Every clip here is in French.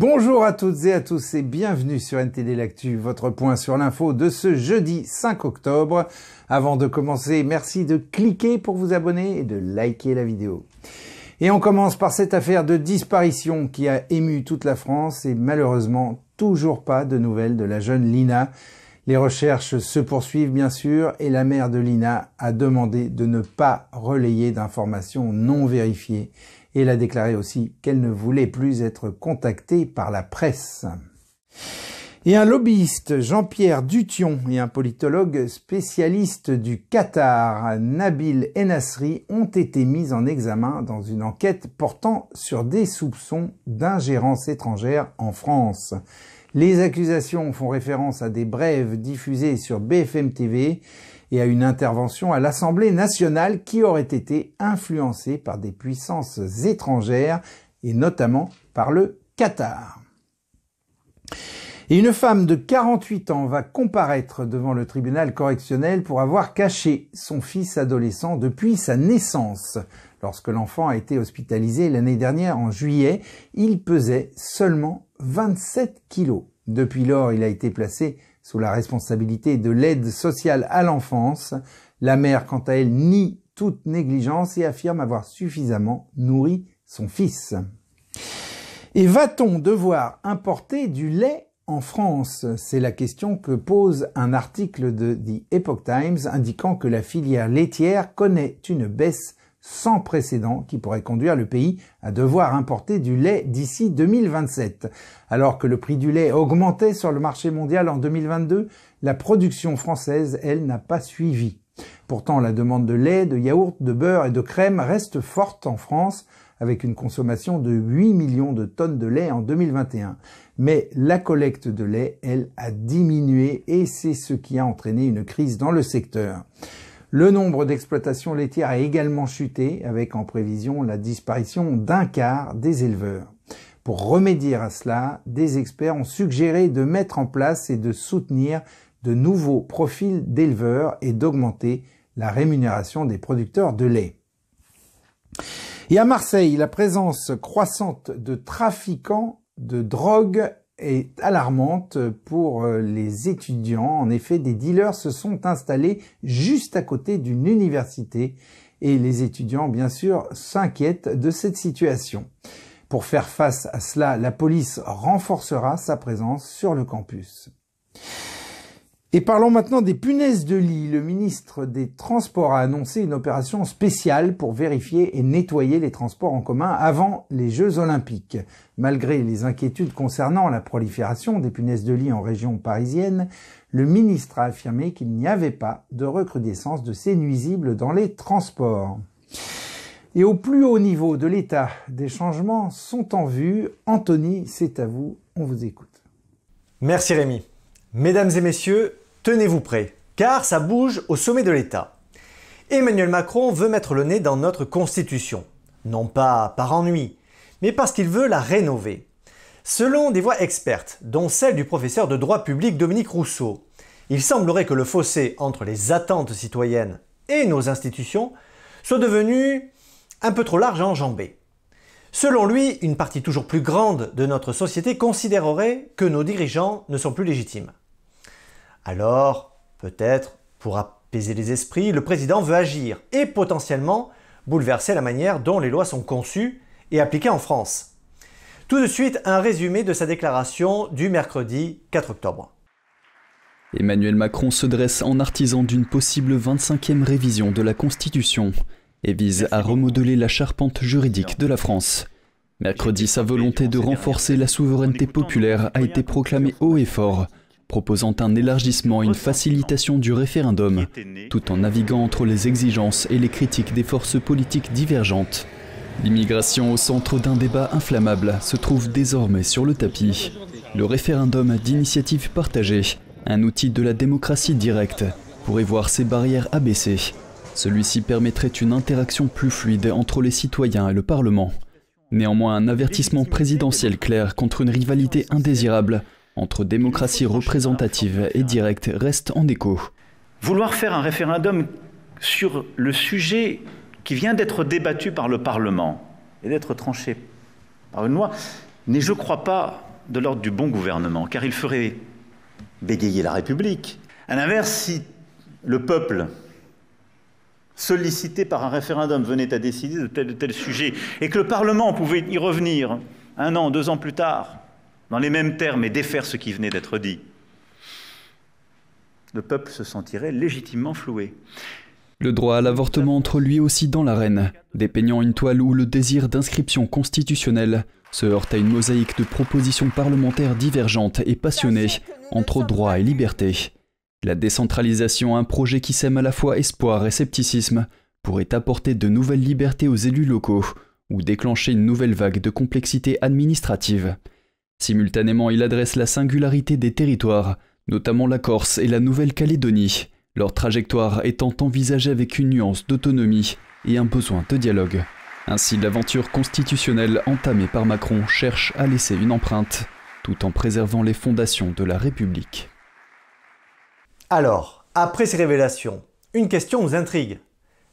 Bonjour à toutes et à tous et bienvenue sur NTD L'Actu, votre point sur l'info de ce jeudi 5 octobre. Avant de commencer, merci de cliquer pour vous abonner et de liker la vidéo. Et on commence par cette affaire de disparition qui a ému toute la France et malheureusement toujours pas de nouvelles de la jeune Lina. Les recherches se poursuivent bien sûr et la mère de Lina a demandé de ne pas relayer d'informations non vérifiées elle a déclaré aussi qu'elle ne voulait plus être contactée par la presse. Et un lobbyiste, Jean-Pierre Dution, et un politologue spécialiste du Qatar, Nabil Enasri, ont été mis en examen dans une enquête portant sur des soupçons d'ingérence étrangère en France. Les accusations font référence à des brèves diffusées sur BFM TV et à une intervention à l'Assemblée nationale qui aurait été influencée par des puissances étrangères et notamment par le Qatar. Et une femme de 48 ans va comparaître devant le tribunal correctionnel pour avoir caché son fils adolescent depuis sa naissance. Lorsque l'enfant a été hospitalisé l'année dernière en juillet, il pesait seulement 27 kilos. Depuis lors, il a été placé sous la responsabilité de l'aide sociale à l'enfance. La mère, quant à elle, nie toute négligence et affirme avoir suffisamment nourri son fils. Et va-t-on devoir importer du lait en France? C'est la question que pose un article de The Epoch Times indiquant que la filière laitière connaît une baisse sans précédent qui pourrait conduire le pays à devoir importer du lait d'ici 2027. Alors que le prix du lait augmentait sur le marché mondial en 2022, la production française, elle, n'a pas suivi. Pourtant, la demande de lait, de yaourt, de beurre et de crème reste forte en France, avec une consommation de 8 millions de tonnes de lait en 2021. Mais la collecte de lait, elle, a diminué et c'est ce qui a entraîné une crise dans le secteur. Le nombre d'exploitations laitières a également chuté, avec en prévision la disparition d'un quart des éleveurs. Pour remédier à cela, des experts ont suggéré de mettre en place et de soutenir de nouveaux profils d'éleveurs et d'augmenter la rémunération des producteurs de lait. Et à Marseille, la présence croissante de trafiquants de drogue est alarmante pour euh, les étudiants. En effet, des dealers se sont installés juste à côté d'une université et les étudiants, bien sûr, s'inquiètent de cette situation. Pour faire face à cela, la police renforcera sa présence sur le campus. Et parlons maintenant des punaises de lit. Le ministre des Transports a annoncé une opération spéciale pour vérifier et nettoyer les transports en commun avant les Jeux olympiques. Malgré les inquiétudes concernant la prolifération des punaises de lit en région parisienne, le ministre a affirmé qu'il n'y avait pas de recrudescence de ces nuisibles dans les transports. Et au plus haut niveau de l'État, des changements sont en vue. Anthony, c'est à vous, on vous écoute. Merci Rémi. Mesdames et messieurs, tenez-vous prêts, car ça bouge au sommet de l'État. Emmanuel Macron veut mettre le nez dans notre Constitution. Non pas par ennui, mais parce qu'il veut la rénover. Selon des voix expertes, dont celle du professeur de droit public Dominique Rousseau, il semblerait que le fossé entre les attentes citoyennes et nos institutions soit devenu un peu trop large à enjamber. Selon lui, une partie toujours plus grande de notre société considérerait que nos dirigeants ne sont plus légitimes. Alors, peut-être, pour apaiser les esprits, le président veut agir et potentiellement bouleverser la manière dont les lois sont conçues et appliquées en France. Tout de suite, un résumé de sa déclaration du mercredi 4 octobre. Emmanuel Macron se dresse en artisan d'une possible 25e révision de la Constitution et vise à remodeler la charpente juridique de la France. Mercredi, sa volonté de renforcer la souveraineté populaire a été proclamée haut et fort proposant un élargissement et une facilitation du référendum, tout en naviguant entre les exigences et les critiques des forces politiques divergentes. L'immigration au centre d'un débat inflammable se trouve désormais sur le tapis. Le référendum d'initiative partagée, un outil de la démocratie directe, pourrait voir ses barrières abaissées. Celui-ci permettrait une interaction plus fluide entre les citoyens et le Parlement. Néanmoins, un avertissement présidentiel clair contre une rivalité indésirable entre démocratie représentative et directe reste en écho. Vouloir faire un référendum sur le sujet qui vient d'être débattu par le Parlement et d'être tranché par une loi n'est, je crois pas, de l'ordre du bon gouvernement, car il ferait bégayer la République. À l'inverse, si le peuple, sollicité par un référendum, venait à décider de tel ou tel sujet, et que le Parlement pouvait y revenir un an, deux ans plus tard, dans les mêmes termes, et défaire ce qui venait d'être dit, le peuple se sentirait légitimement floué. Le droit à l'avortement entre lui aussi dans l'arène, dépeignant une toile où le désir d'inscription constitutionnelle se heurte à une mosaïque de propositions parlementaires divergentes et passionnées entre droit et liberté. La décentralisation, un projet qui sème à la fois espoir et scepticisme, pourrait apporter de nouvelles libertés aux élus locaux ou déclencher une nouvelle vague de complexité administrative. Simultanément, il adresse la singularité des territoires, notamment la Corse et la Nouvelle-Calédonie, leur trajectoire étant envisagée avec une nuance d'autonomie et un besoin de dialogue. Ainsi, l'aventure constitutionnelle entamée par Macron cherche à laisser une empreinte, tout en préservant les fondations de la République. Alors, après ces révélations, une question nous intrigue.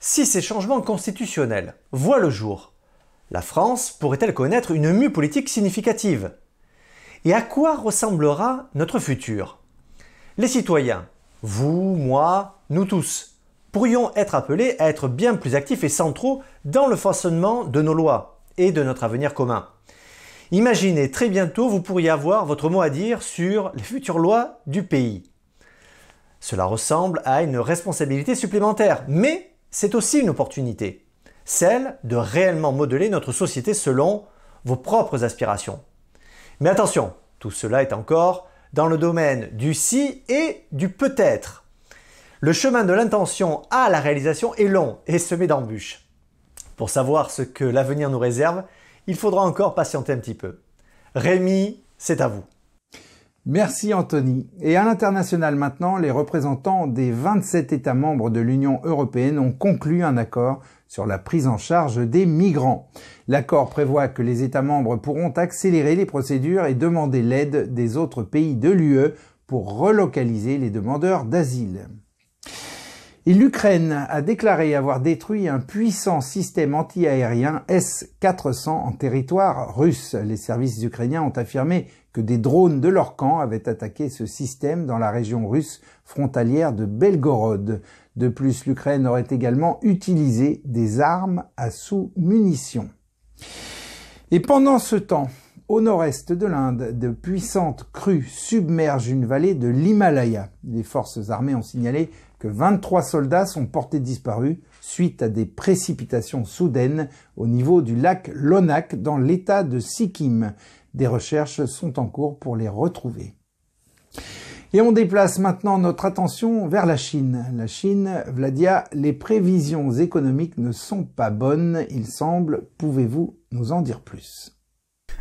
Si ces changements constitutionnels voient le jour, la France pourrait-elle connaître une mue politique significative? Et à quoi ressemblera notre futur? Les citoyens, vous, moi, nous tous, pourrions être appelés à être bien plus actifs et centraux dans le façonnement de nos lois et de notre avenir commun. Imaginez, très bientôt, vous pourriez avoir votre mot à dire sur les futures lois du pays. Cela ressemble à une responsabilité supplémentaire, mais c'est aussi une opportunité, celle de réellement modeler notre société selon vos propres aspirations. Mais attention, tout cela est encore dans le domaine du si et du peut-être. Le chemin de l'intention à la réalisation est long et semé d'embûches. Pour savoir ce que l'avenir nous réserve, il faudra encore patienter un petit peu. Rémi, c'est à vous. Merci Anthony. Et à l'international maintenant, les représentants des 27 États membres de l'Union européenne ont conclu un accord sur la prise en charge des migrants. L'accord prévoit que les États membres pourront accélérer les procédures et demander l'aide des autres pays de l'UE pour relocaliser les demandeurs d'asile. Et l'Ukraine a déclaré avoir détruit un puissant système antiaérien S-400 en territoire russe. Les services ukrainiens ont affirmé que des drones de leur camp avaient attaqué ce système dans la région russe frontalière de Belgorod. De plus, l'Ukraine aurait également utilisé des armes à sous-munitions. Et pendant ce temps, au nord-est de l'Inde, de puissantes crues submergent une vallée de l'Himalaya. Les forces armées ont signalé que 23 soldats sont portés disparus suite à des précipitations soudaines au niveau du lac Lonak dans l'état de Sikkim. Des recherches sont en cours pour les retrouver. Et on déplace maintenant notre attention vers la Chine. La Chine, Vladia, les prévisions économiques ne sont pas bonnes, il semble. Pouvez-vous nous en dire plus?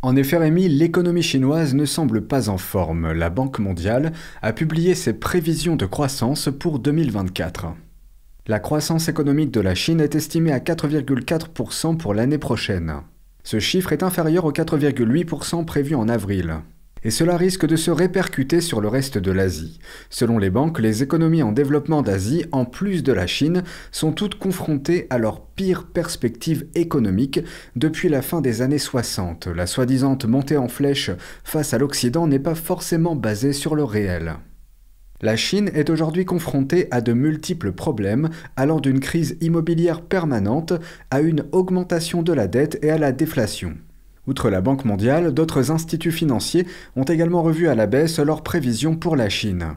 En effet, Rémi, l'économie chinoise ne semble pas en forme. La Banque mondiale a publié ses prévisions de croissance pour 2024. La croissance économique de la Chine est estimée à 4,4% pour l'année prochaine. Ce chiffre est inférieur aux 4,8% prévus en avril et cela risque de se répercuter sur le reste de l'Asie. Selon les banques, les économies en développement d'Asie, en plus de la Chine, sont toutes confrontées à leur pire perspective économique depuis la fin des années 60. La soi-disant montée en flèche face à l'Occident n'est pas forcément basée sur le réel. La Chine est aujourd'hui confrontée à de multiples problèmes, allant d'une crise immobilière permanente à une augmentation de la dette et à la déflation. Outre la Banque mondiale, d'autres instituts financiers ont également revu à la baisse leurs prévisions pour la Chine.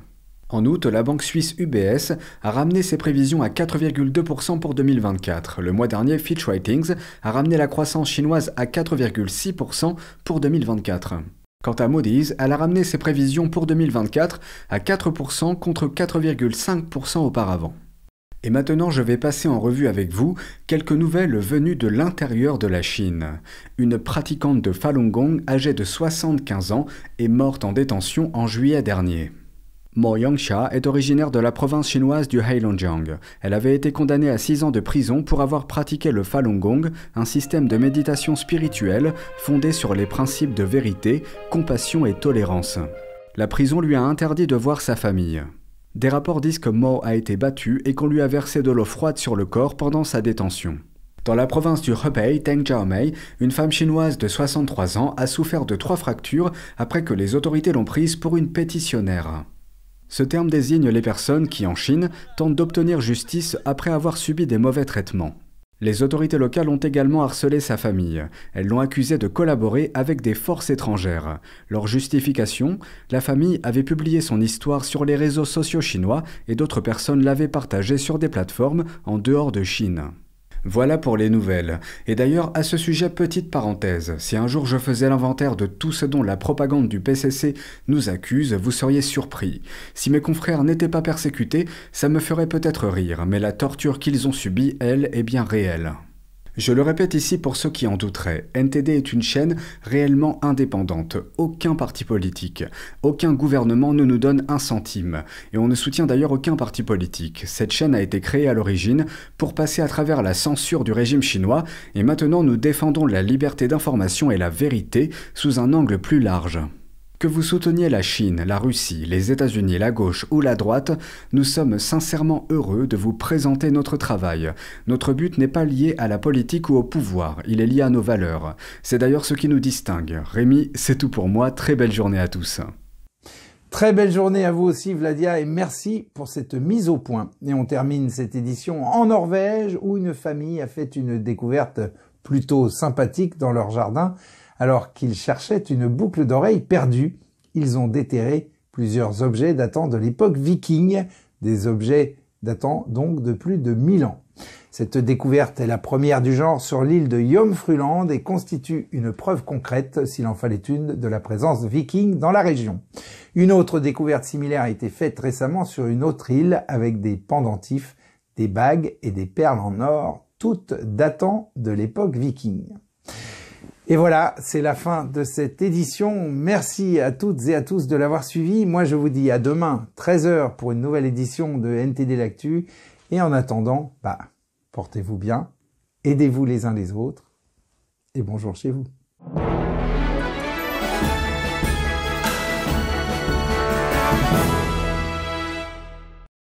En août, la banque suisse UBS a ramené ses prévisions à 4,2% pour 2024. Le mois dernier, Fitch Ratings a ramené la croissance chinoise à 4,6% pour 2024. Quant à Moody's, elle a ramené ses prévisions pour 2024 à 4% contre 4,5% auparavant. Et maintenant, je vais passer en revue avec vous quelques nouvelles venues de l'intérieur de la Chine. Une pratiquante de Falun Gong âgée de 75 ans est morte en détention en juillet dernier. Mo Yangsha est originaire de la province chinoise du Heilongjiang. Elle avait été condamnée à 6 ans de prison pour avoir pratiqué le Falun Gong, un système de méditation spirituelle fondé sur les principes de vérité, compassion et tolérance. La prison lui a interdit de voir sa famille. Des rapports disent que Mo a été battu et qu'on lui a versé de l'eau froide sur le corps pendant sa détention. Dans la province du Hebei, Deng Xiaomei, une femme chinoise de 63 ans a souffert de trois fractures après que les autorités l'ont prise pour une pétitionnaire. Ce terme désigne les personnes qui, en Chine, tentent d'obtenir justice après avoir subi des mauvais traitements. Les autorités locales ont également harcelé sa famille. Elles l'ont accusé de collaborer avec des forces étrangères. Leur justification La famille avait publié son histoire sur les réseaux sociaux chinois et d'autres personnes l'avaient partagée sur des plateformes en dehors de Chine. Voilà pour les nouvelles. Et d'ailleurs, à ce sujet, petite parenthèse, si un jour je faisais l'inventaire de tout ce dont la propagande du PCC nous accuse, vous seriez surpris. Si mes confrères n'étaient pas persécutés, ça me ferait peut-être rire, mais la torture qu'ils ont subie, elle, est bien réelle. Je le répète ici pour ceux qui en douteraient, NTD est une chaîne réellement indépendante, aucun parti politique, aucun gouvernement ne nous donne un centime, et on ne soutient d'ailleurs aucun parti politique. Cette chaîne a été créée à l'origine pour passer à travers la censure du régime chinois, et maintenant nous défendons la liberté d'information et la vérité sous un angle plus large. Que vous souteniez la Chine, la Russie, les États-Unis, la gauche ou la droite, nous sommes sincèrement heureux de vous présenter notre travail. Notre but n'est pas lié à la politique ou au pouvoir, il est lié à nos valeurs. C'est d'ailleurs ce qui nous distingue. Rémi, c'est tout pour moi, très belle journée à tous. Très belle journée à vous aussi Vladia et merci pour cette mise au point. Et on termine cette édition en Norvège où une famille a fait une découverte plutôt sympathique dans leur jardin alors qu'ils cherchaient une boucle d'oreille perdue, ils ont déterré plusieurs objets datant de l'époque viking, des objets datant donc de plus de 1000 ans. Cette découverte est la première du genre sur l'île de Jomfruland et constitue une preuve concrète, s'il en fallait une, de la présence viking dans la région. Une autre découverte similaire a été faite récemment sur une autre île avec des pendentifs, des bagues et des perles en or, toutes datant de l'époque viking. Et voilà, c'est la fin de cette édition. Merci à toutes et à tous de l'avoir suivi. Moi, je vous dis à demain, 13h, pour une nouvelle édition de NTD L'Actu. Et en attendant, bah, portez-vous bien, aidez-vous les uns les autres, et bonjour chez vous.